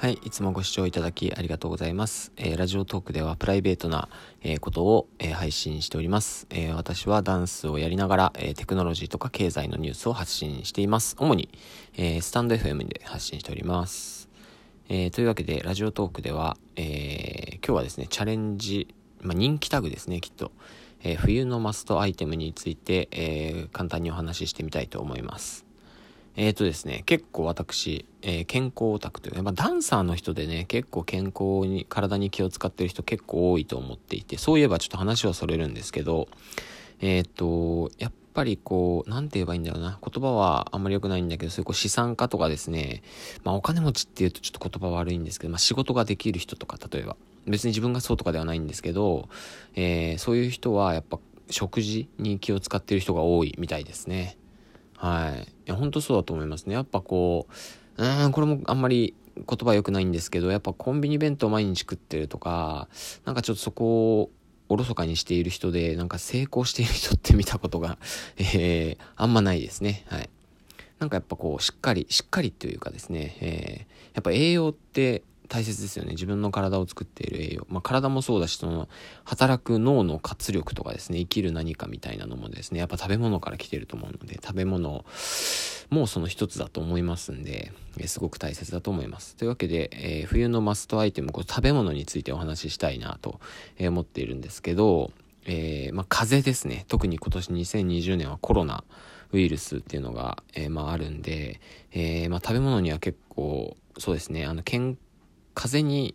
はい、いつもご視聴いただきありがとうございます。えー、ラジオトークではプライベートな、えー、ことを、えー、配信しております、え私はダンスをやりながら、えテクノロジーとか経済のニュースを発信しています。主に、えスタンド FM で発信しております。えというわけで、ラジオトークでは、え今日はですね、チャレンジ、まあ、人気タグですね、きっと。え冬のマストアイテムについて、え簡単にお話ししてみたいと思います。えっ、ー、とですね、結構私、えー、健康オタクというか、まあ、ダンサーの人でね、結構健康に、体に気を使ってる人結構多いと思っていて、そういえばちょっと話はそれるんですけど、えっ、ー、と、やっぱりこう、なんて言えばいいんだろうな。言葉はあんまり良くないんだけど、そういうこう資産家とかですね、まあお金持ちって言うとちょっと言葉悪いんですけど、まあ仕事ができる人とか、例えば。別に自分がそうとかではないんですけど、えー、そういう人はやっぱ食事に気を使ってる人が多いみたいですね。はい。いや、本当そうだと思いますね。やっぱこう、うん、これもあんまり言葉良くないんですけど、やっぱコンビニ弁当毎日食ってるとか、なんかちょっとそこをおろそかにしている人で、なんか成功している人って見たことが えー、あんまないですね。はい。なんかやっぱこう、しっかり、しっかりというかですね、えー、やっぱ栄養って、大切ですよね。自分の体を作っている栄養。まあ、体もそうだし、その、働く脳の活力とかですね、生きる何かみたいなのもですね、やっぱ食べ物から来てると思うので、食べ物もその一つだと思いますんで、すごく大切だと思います。というわけで、えー、冬のマストアイテム、こ食べ物についてお話ししたいなと思っているんですけど、えー、まあ、風邪ですね。特に今年2020年はコロナウイルスっていうのが、えー、まあ、あるんで、え、まあ、食べ物には結構、そうですね、あの、健風に、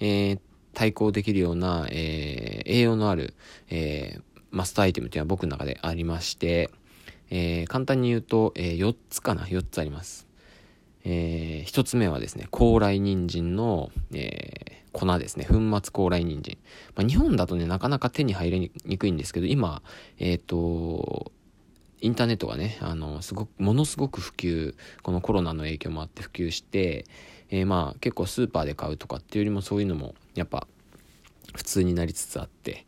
えー、対抗できるような、えー、栄養のある、え、マストアイテムっていうのは僕の中でありまして、え、簡単に言うと、え、4つかな ?4 つあります。え、1つ目はですね、高麗人参の、えー、粉ですね。粉末高麗人参。まあ、日本だとね、なかなか手に入りにくいんですけど、今、えっ、と、インターネットがね、あの、すごく、ものすごく普及、このコロナの影響もあって普及して、えー、まあ結構スーパーで買うとかっていうよりもそういうのもやっぱ普通になりつつあって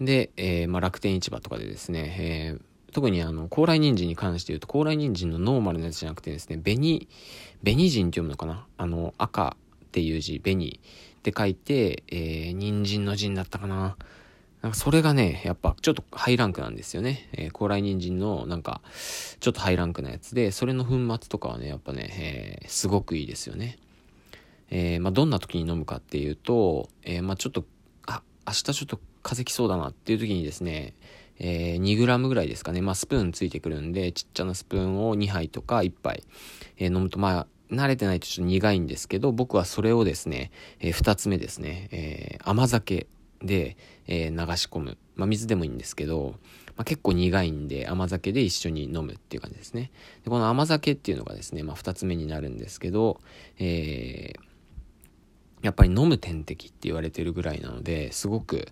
で、えー、まあ、楽天市場とかでですね、えー、特にあの高麗人参に関して言うと高麗人参のノーマルなやつじゃなくてですね紅紅人って読むのかな？あの赤っていう字紅って書いて、えー、人参の陣だったかな？なんかそれがね、やっぱちょっとハイランクなんですよね。えー、高麗人参のなんか、ちょっとハイランクなやつで、それの粉末とかはね、やっぱね、えー、すごくいいですよね。えー、まあ、どんな時に飲むかっていうと、えー、まあ、ちょっと、あ、明日ちょっと風邪きそうだなっていう時にですね、えー、2g ぐらいですかね。まあ、スプーンついてくるんで、ちっちゃなスプーンを2杯とか1杯、え、飲むと、まあ、慣れてないとちょっと苦いんですけど、僕はそれをですね、え、2つ目ですね、え、甘酒で、え、流し込む。まあ、水でもいいんですけど、まあ、結構苦いんで甘酒で一緒に飲むっていう感じですね。でこの甘酒っていうのがですね、まあ、2つ目になるんですけど、えー、やっぱり飲む点滴って言われてるぐらいなのですごく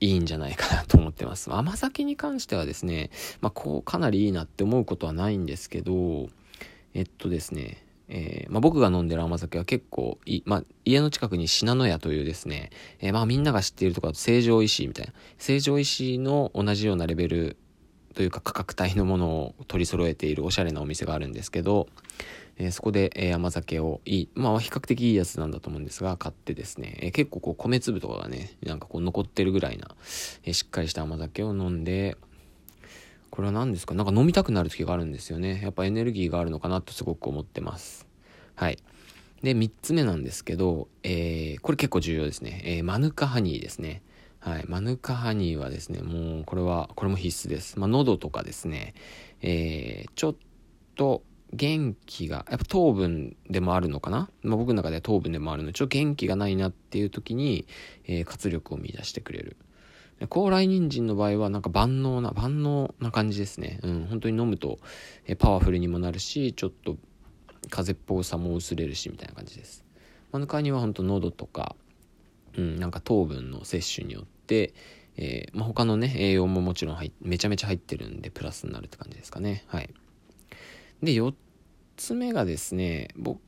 いいんじゃないかなと思ってます。甘酒に関してはですね、まあ、こうかなりいいなって思うことはないんですけど、えっとですね、えー、まあ、僕が飲んでる甘酒は結構い、まあ、家の近くに信濃屋というですね、えー、まあみんなが知っているところだと成城石井みたいな、成城石井の同じようなレベルというか価格帯のものを取り揃えているおしゃれなお店があるんですけど、えー、そこで、えー、甘酒をいい、まあ比較的いいやつなんだと思うんですが、買ってですね、えー、結構こう米粒とかがね、なんかこう残ってるぐらいな、えしっかりした甘酒を飲んで、これは何ですか？なんか飲みたくなる時があるんですよね。やっぱエネルギーがあるのかなとすごく思ってます。はい。で、3つ目なんですけど、えこれ結構重要ですね。えマヌカハニーですね。はい。マヌカハニーはですね、もう、これは、これも必須です。まあ、喉とかですね、えー、ちょっと、元気が、やっぱ糖分でもあるのかな、まあ、僕の中では糖分でもあるので、ちょっと元気がないなっていう時に、えー、活力を見出してくれる。高麗人参の場合はなんか万能な、万能な感じですね。うん、本当に飲むと、え、パワフルにもなるし、ちょっと風邪っぽさも薄れるし、みたいな感じです。マヌカハニーは本当喉とか、うん、なんか糖分の摂取によって、えー、まあ、他のね、栄養ももちろん入めちゃめちゃ入ってるんで、プラスになるって感じですかね。はい。で、4つ目がですね、僕、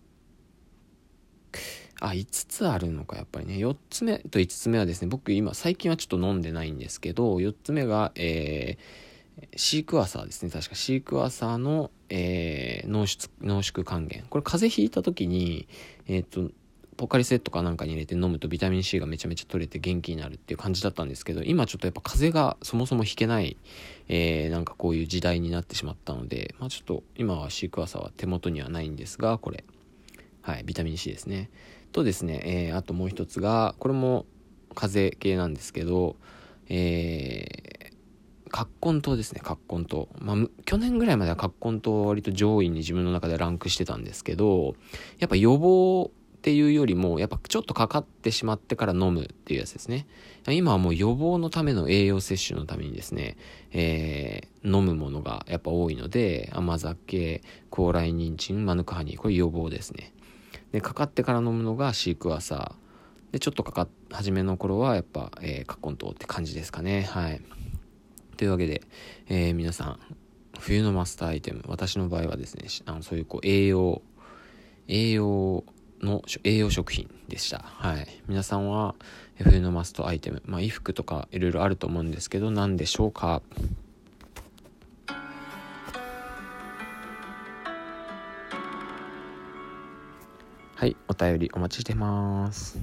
あ、5つあるのか、やっぱりね。4つ目と5つ目はですね、僕今、最近はちょっと飲んでないんですけど、4つ目が、えー、シークワーサーですね確かシークワーサーの、えー、濃縮濃縮還元これ風邪ひいた時にえっ、とポカリスエットかなんかに入れて飲むとビタミン C がめちゃめちゃ取れて元気になるっていう感じだったんですけど今ちょっとやっぱ風邪がそもそもひけない、えー、なんかこういう時代になってしまったのでまあちょっと今はシークワーサーは手元にはないんですがこれ。はいビタミン C ですね。とですね、えー、あともう一つがこれも風邪系なんですけどえー、葛根糖ですね葛根糖、まあ、去年ぐらいまでは葛根糖割と上位に自分の中でランクしてたんですけどやっぱ予防っていうよりもやっぱちょっとかかってしまってから飲むっていうやつですね。今はもう予防のための栄養摂取のためにですね、えー、飲むものがやっぱ多いので甘酒高麗人参マヌカハニーこれ予防ですね。でかかってから飲むのがシークワーサー。でちょっとかかっ初めの頃はやっぱ、えー、カッコン糖って感じですかね。はい。というわけで、えー、皆さん冬のマスターアイテム私の場合はですねあのそういうこう栄養栄養の栄養食品でした。はい。皆さんは冬のマストアイテムまあ衣服とかいろいろあると思うんですけど何でしょうか？はい。お便りお待ちしてます。